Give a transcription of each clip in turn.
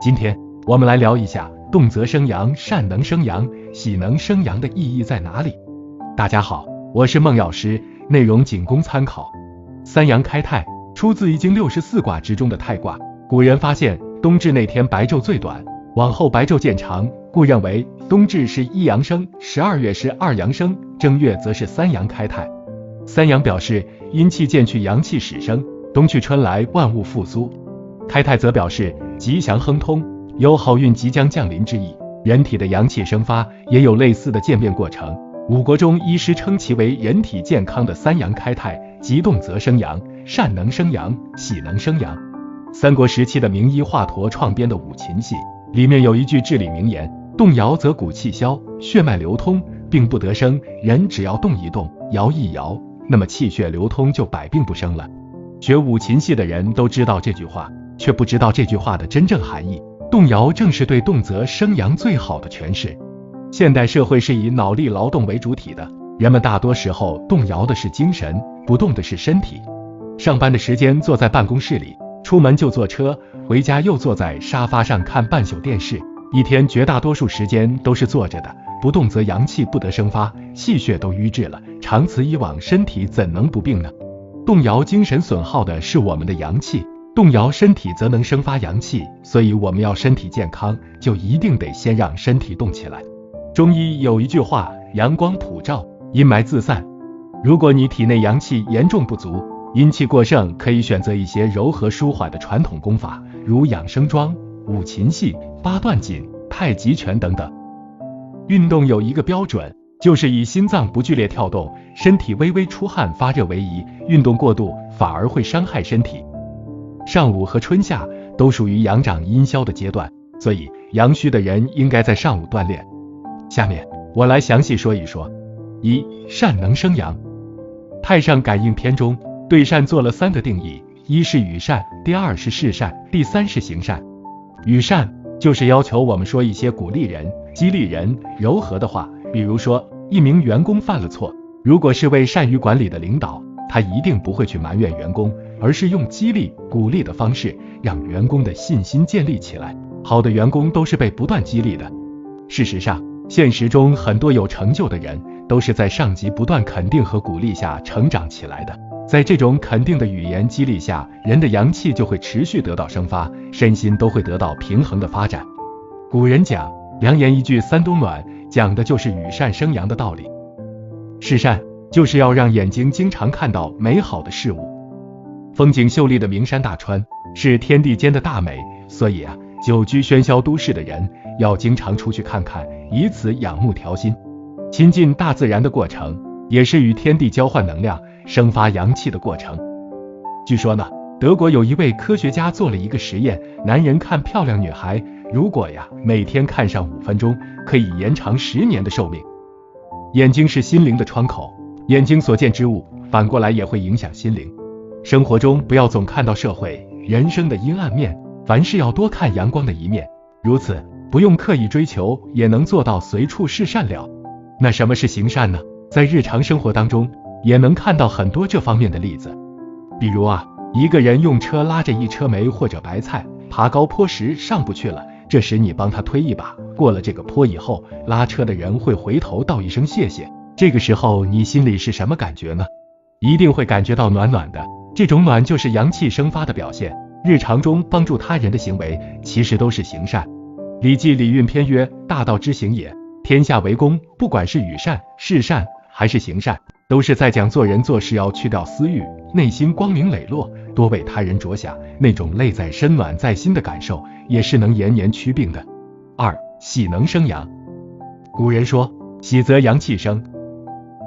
今天我们来聊一下动则生阳、善能生阳、喜能生阳的意义在哪里。大家好，我是孟药师，内容仅供参考。三阳开泰出自《易经》六十四卦之中的泰卦。古人发现冬至那天白昼最短，往后白昼渐长，故认为冬至是一阳生，十二月是二阳生，正月则是三阳开泰。三阳表示阴气渐去，阳气始生，冬去春来，万物复苏。开泰则表示吉祥亨通，有好运即将降临之意。人体的阳气生发也有类似的渐变过程。五国中医师称其为人体健康的三阳开泰，即动则生阳，善能生阳，喜能生阳。三国时期的名医华佗创编的五禽戏里面有一句至理名言：动摇则骨气消，血脉流通，病不得生。人只要动一动，摇一摇。那么气血流通就百病不生了。学五禽戏的人都知道这句话，却不知道这句话的真正含义。动摇正是对动则生阳最好的诠释。现代社会是以脑力劳动为主体的，人们大多时候动摇的是精神，不动的是身体。上班的时间坐在办公室里，出门就坐车，回家又坐在沙发上看半宿电视，一天绝大多数时间都是坐着的。不动则阳气不得生发，气血都瘀滞了，长此以往，身体怎能不病呢？动摇精神损耗的是我们的阳气，动摇身体则能生发阳气，所以我们要身体健康，就一定得先让身体动起来。中医有一句话：阳光普照，阴霾自散。如果你体内阳气严重不足，阴气过盛，可以选择一些柔和舒缓的传统功法，如养生桩、五禽戏、八段锦、太极拳等等。运动有一个标准，就是以心脏不剧烈跳动、身体微微出汗发热为宜。运动过度反而会伤害身体。上午和春夏都属于阳长阴消的阶段，所以阳虚的人应该在上午锻炼。下面我来详细说一说。一善能生阳，《太上感应篇》中对善做了三个定义：一是与善，第二是事善，第三是行善。与善就是要求我们说一些鼓励人。激励人柔和的话，比如说，一名员工犯了错，如果是位善于管理的领导，他一定不会去埋怨员工，而是用激励、鼓励的方式，让员工的信心建立起来。好的员工都是被不断激励的。事实上，现实中很多有成就的人，都是在上级不断肯定和鼓励下成长起来的。在这种肯定的语言激励下，人的阳气就会持续得到生发，身心都会得到平衡的发展。古人讲。良言一句三冬暖，讲的就是与善生阳的道理。是善，就是要让眼睛经常看到美好的事物。风景秀丽的名山大川是天地间的大美，所以啊，久居喧嚣都市的人要经常出去看看，以此养目调心。亲近大自然的过程，也是与天地交换能量、生发阳气的过程。据说呢，德国有一位科学家做了一个实验，男人看漂亮女孩。如果呀，每天看上五分钟，可以延长十年的寿命。眼睛是心灵的窗口，眼睛所见之物，反过来也会影响心灵。生活中不要总看到社会人生的阴暗面，凡事要多看阳光的一面。如此，不用刻意追求，也能做到随处是善了。那什么是行善呢？在日常生活当中，也能看到很多这方面的例子。比如啊，一个人用车拉着一车煤或者白菜，爬高坡时上不去了。这时你帮他推一把，过了这个坡以后，拉车的人会回头道一声谢谢。这个时候你心里是什么感觉呢？一定会感觉到暖暖的。这种暖就是阳气生发的表现。日常中帮助他人的行为，其实都是行善。《礼记·礼运篇》曰：“大道之行也，天下为公。”不管是与善、事善还是行善，都是在讲做人做事要去掉私欲，内心光明磊落。多为他人着想，那种泪在身暖在心的感受，也是能延年祛病的。二喜能生阳，古人说喜则阳气生，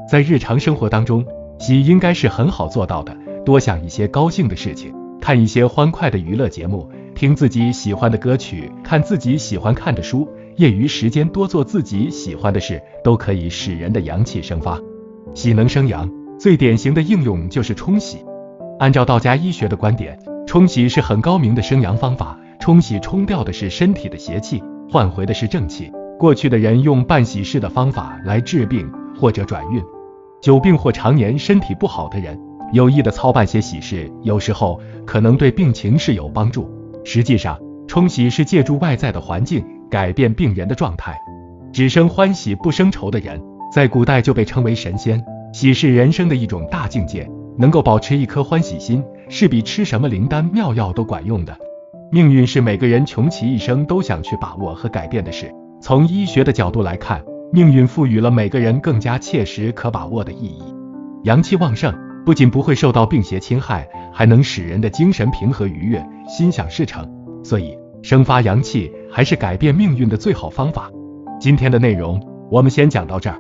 在日常生活当中，喜应该是很好做到的。多想一些高兴的事情，看一些欢快的娱乐节目，听自己喜欢的歌曲，看自己喜欢看的书，业余时间多做自己喜欢的事，都可以使人的阳气生发。喜能生阳，最典型的应用就是冲洗。按照道家医学的观点，冲洗是很高明的生阳方法。冲洗冲掉的是身体的邪气，换回的是正气。过去的人用办喜事的方法来治病或者转运，久病或常年身体不好的人，有意的操办些喜事，有时候可能对病情是有帮助。实际上，冲喜是借助外在的环境改变病人的状态。只生欢喜不生愁的人，在古代就被称为神仙。喜是人生的一种大境界，能够保持一颗欢喜心，是比吃什么灵丹妙药都管用的。命运是每个人穷其一生都想去把握和改变的事。从医学的角度来看，命运赋予了每个人更加切实可把握的意义。阳气旺盛，不仅不会受到病邪侵害，还能使人的精神平和愉悦，心想事成。所以，生发阳气还是改变命运的最好方法。今天的内容我们先讲到这儿。